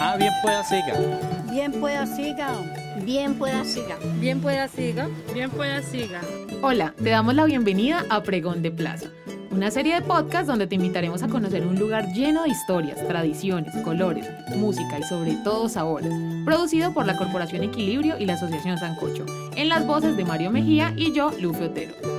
Ah, bien pueda siga. Bien pueda siga. Bien pueda siga. Bien pueda siga. Bien pueda siga. Hola, te damos la bienvenida a Pregón de Plaza, una serie de podcasts donde te invitaremos a conocer un lugar lleno de historias, tradiciones, colores, música y sobre todo sabores, producido por la Corporación Equilibrio y la Asociación Sancocho, en las voces de Mario Mejía y yo, Lufe Otero.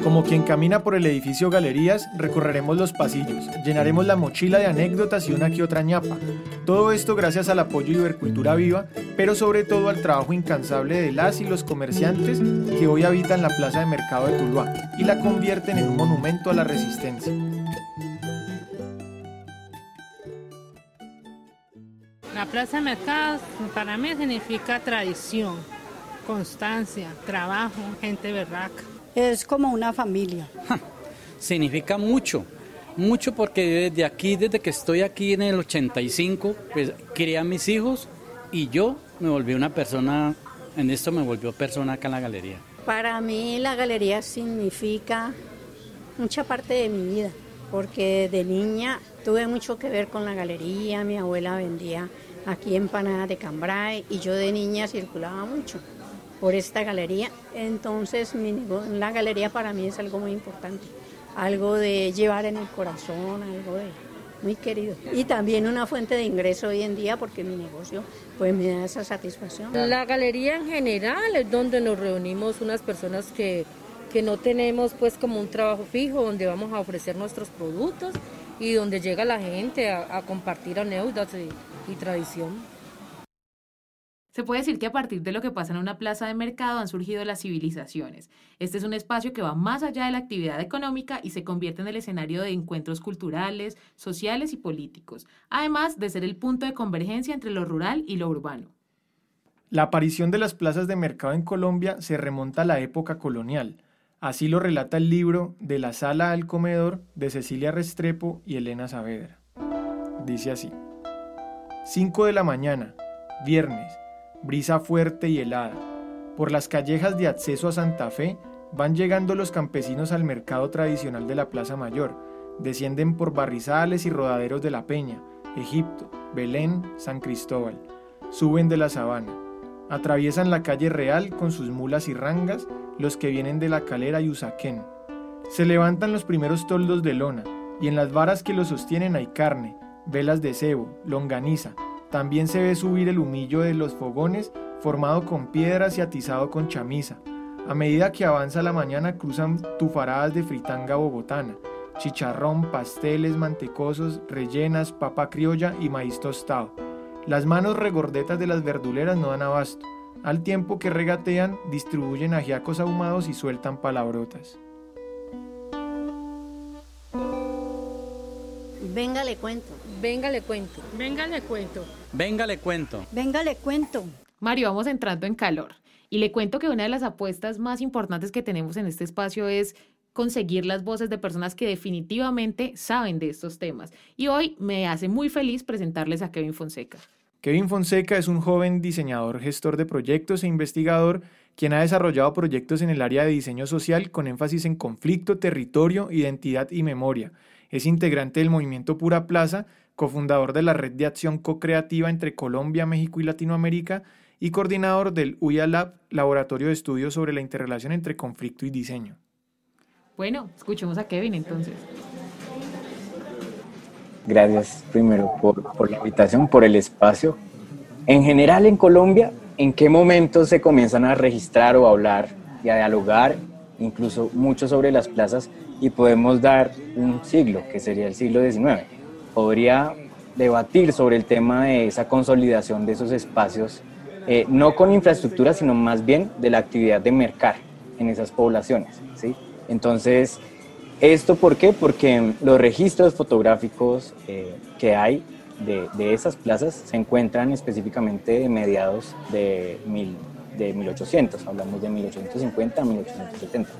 Como quien camina por el edificio Galerías, recorreremos los pasillos, llenaremos la mochila de anécdotas y una que otra ñapa. Todo esto gracias al apoyo de Ibercultura Viva, pero sobre todo al trabajo incansable de las y los comerciantes que hoy habitan la plaza de mercado de Tuluá y la convierten en un monumento a la resistencia. La plaza de mercados para mí significa tradición, constancia, trabajo, gente berraca. Es como una familia. Significa mucho, mucho porque desde aquí, desde que estoy aquí en el 85, pues crié a mis hijos y yo me volví una persona, en esto me volvió persona acá en la galería. Para mí la galería significa mucha parte de mi vida, porque de niña tuve mucho que ver con la galería, mi abuela vendía aquí empanadas de cambrai y yo de niña circulaba mucho por esta galería. Entonces mi la galería para mí es algo muy importante, algo de llevar en el corazón, algo de muy querido. Y también una fuente de ingreso hoy en día porque mi negocio pues me da esa satisfacción. La galería en general es donde nos reunimos unas personas que, que no tenemos pues como un trabajo fijo, donde vamos a ofrecer nuestros productos y donde llega la gente a, a compartir anécdotas y, y tradición. Se puede decir que a partir de lo que pasa en una plaza de mercado han surgido las civilizaciones. Este es un espacio que va más allá de la actividad económica y se convierte en el escenario de encuentros culturales, sociales y políticos, además de ser el punto de convergencia entre lo rural y lo urbano. La aparición de las plazas de mercado en Colombia se remonta a la época colonial. Así lo relata el libro De la sala al comedor de Cecilia Restrepo y Elena Saavedra. Dice así. 5 de la mañana, viernes, brisa fuerte y helada. Por las callejas de acceso a Santa Fe van llegando los campesinos al mercado tradicional de la Plaza Mayor. Descienden por barrizales y rodaderos de la Peña, Egipto, Belén, San Cristóbal. Suben de la sabana. Atraviesan la calle real con sus mulas y rangas los que vienen de la calera y Usaquén. Se levantan los primeros toldos de lona y en las varas que los sostienen hay carne, velas de cebo, longaniza. También se ve subir el humillo de los fogones formado con piedras y atizado con chamisa. A medida que avanza la mañana cruzan tufaradas de fritanga bogotana, chicharrón, pasteles mantecosos, rellenas, papa criolla y maíz tostado. Las manos regordetas de las verduleras no dan abasto. Al tiempo que regatean, distribuyen ajiacos ahumados y sueltan palabrotas. Venga, le cuento. Venga, le cuento. Venga, le cuento. Venga, le cuento. Venga, le cuento. Mario, vamos entrando en calor. Y le cuento que una de las apuestas más importantes que tenemos en este espacio es conseguir las voces de personas que definitivamente saben de estos temas. Y hoy me hace muy feliz presentarles a Kevin Fonseca. Kevin Fonseca es un joven diseñador, gestor de proyectos e investigador quien ha desarrollado proyectos en el área de diseño social con énfasis en conflicto, territorio, identidad y memoria. Es integrante del movimiento Pura Plaza, cofundador de la red de acción co-creativa entre Colombia, México y Latinoamérica y coordinador del UIA Lab, laboratorio de estudios sobre la interrelación entre conflicto y diseño. Bueno, escuchemos a Kevin entonces. Gracias primero por, por, la invitación, por el espacio. En general en Colombia, ¿en qué momentos se comienzan a registrar o a hablar y a dialogar, incluso mucho sobre las plazas, y podemos dar un siglo, que sería el siglo XIX? Podría debatir sobre el tema de esa consolidación de esos espacios, eh, no con infraestructura, sino más bien de la actividad de mercar en esas poblaciones. ¿sí? Entonces, ¿Esto por qué? Porque los registros fotográficos eh, que hay de, de, esas plazas se encuentran específicamente de mediados de, mil, de 1800, hablamos de 1850 a 1870.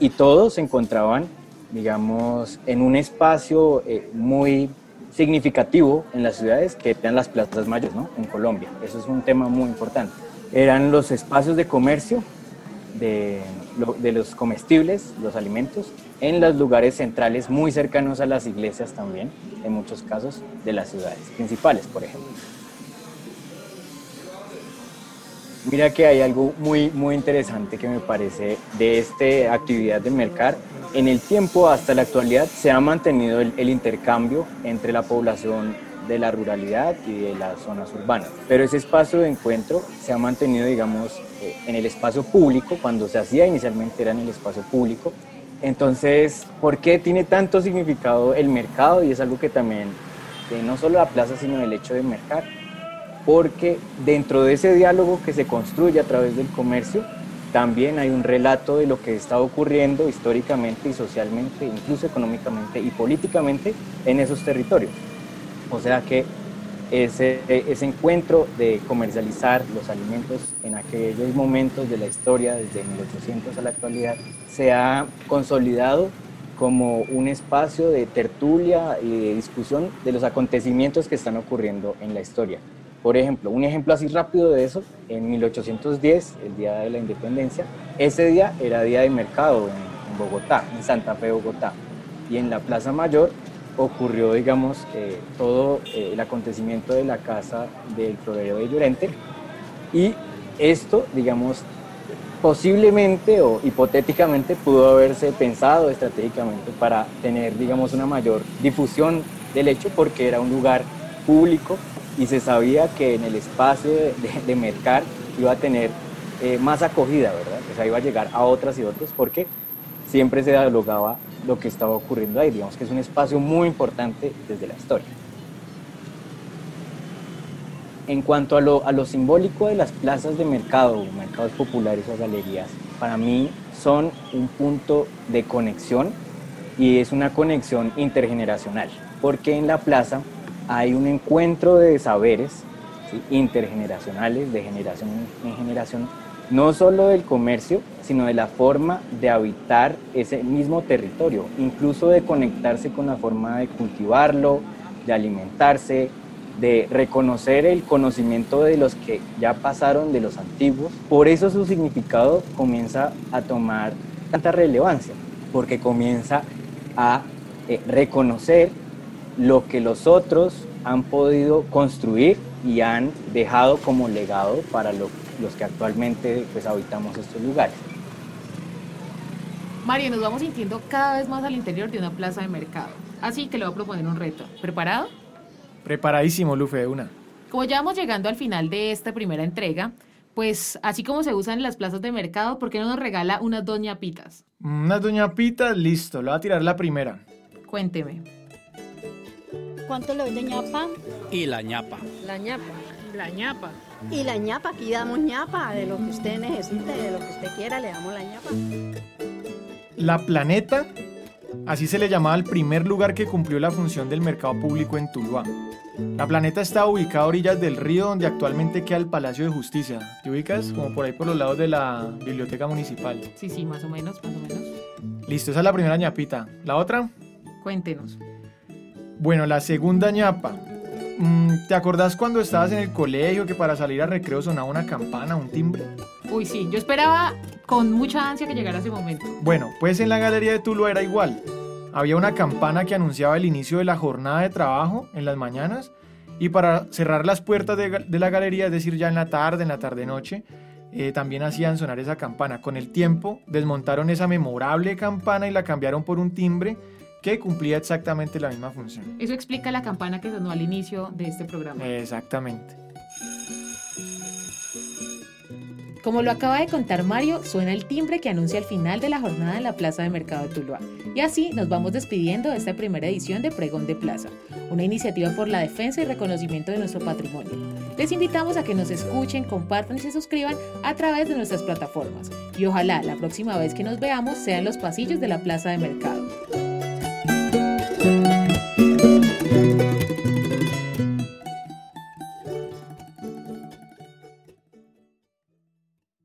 Y todos se encontraban, digamos, en un espacio eh, muy significativo en las ciudades que eran las plazas mayores, ¿no? En Colombia. Eso es un tema muy importante. Eran los espacios de comercio de, de los comestibles, los alimentos, en los lugares centrales muy cercanos a las iglesias también, en muchos casos de las ciudades principales, por ejemplo. Mira que hay algo muy, muy interesante que me parece de esta actividad de mercar. En el tiempo hasta la actualidad se ha mantenido el, intercambio entre la población de la ruralidad y de las zonas urbanas. Pero ese espacio de encuentro se ha mantenido, digamos, eh, en el espacio público, cuando se hacía inicialmente era en el espacio público. Entonces, ¿por qué tiene tanto significado el mercado? Y es algo que también, no solo la plaza, sino el hecho de mercar porque dentro de ese diálogo que se construye a través del comercio, también hay un relato de lo que está ocurriendo históricamente y socialmente, incluso económicamente y políticamente en esos territorios. O sea que ese, encuentro de comercializar los alimentos en aquellos momentos de la historia, desde 1800 a la actualidad, se ha consolidado como un espacio de tertulia y de discusión de los acontecimientos que están ocurriendo en la historia. Por ejemplo, un ejemplo así rápido de eso, en 1810, el día de la independencia, ese día era día de mercado en, Bogotá, en Santa Fe, Bogotá. Y en la Plaza Mayor ocurrió, digamos, eh, todo eh, el acontecimiento de la casa del florero de Llorente. Y esto, digamos, posiblemente o hipotéticamente pudo haberse pensado estratégicamente para tener, digamos, una mayor difusión del hecho porque era un lugar público y se sabía que en el espacio de, de, mercar iba a tener eh, más acogida, ¿verdad? O sea, iba a llegar a otras y otros porque siempre se dialogaba lo que estaba ocurriendo ahí. Digamos que es un espacio muy importante desde la historia. En cuanto a lo, a lo simbólico de las plazas de mercado, mercados populares o galerías, para mí son un punto de conexión y es una conexión intergeneracional, porque en la plaza hay un encuentro de saberes intergeneracionales, de generación en generación, no solo del comercio, sino de la forma de habitar ese mismo territorio, incluso de conectarse con la forma de cultivarlo, de alimentarse, de reconocer el conocimiento de los que ya pasaron, de los antiguos. Por eso su significado comienza a tomar tanta relevancia, porque comienza a eh, reconocer lo que los otros han podido construir y han dejado como legado para los que actualmente pues, habitamos estos lugares. Mario, nos vamos sintiendo cada vez más al interior de una plaza de mercado. Así que le voy a proponer un reto. ¿Preparado? Preparadísimo, Lufe, de una. Como ya vamos llegando al final de esta primera entrega, pues así como se usan en las plazas de mercado, ¿por qué no nos regala unas doña pitas? Unas doña pitas, listo, le voy a tirar la primera. Cuénteme. ¿Cuánto le doy de ñapa? Y la ñapa. La ñapa. La ñapa. Y la ñapa, aquí damos ñapa, de lo que usted necesite, de lo que usted quiera, le damos la ñapa. La Planeta, así se le llamaba al primer lugar que cumplió la función del mercado público en Tuluá. La Planeta está ubicada a orillas del río donde actualmente queda el Palacio de Justicia. ¿Te ubicas? Como por ahí por los lados de la biblioteca municipal. Sí, sí, más o menos, más o menos. Listo, esa es la primera ñapita. ¿La otra? Cuéntenos. Bueno, la segunda ñapa. Mm, ¿Te acordás cuando estabas en el colegio que para salir a recreo sonaba una campana, un timbre? Uy, sí, yo esperaba con mucha ansia que llegara ese momento. Bueno, pues en la galería de Tuluá era igual. Había una campana que anunciaba el inicio de la jornada de trabajo en las mañanas y para cerrar las puertas de, la galería, es decir, ya en la tarde, en la tarde-noche, eh, también hacían sonar esa campana. Con el tiempo desmontaron esa memorable campana y la cambiaron por un timbre que cumplía exactamente la misma función. Eso explica la campana que sonó al inicio de este programa. Exactamente. Como lo acaba de contar Mario, suena el timbre que anuncia el final de la jornada en la Plaza de Mercado de Tuluá. Y así nos vamos despidiendo de esta primera edición de Pregón de Plaza, una iniciativa por la defensa y reconocimiento de nuestro patrimonio. Les invitamos a que nos escuchen, compartan y se suscriban a través de nuestras plataformas. Y ojalá la próxima vez que nos veamos sea en los pasillos de la Plaza de Mercado. Thank you.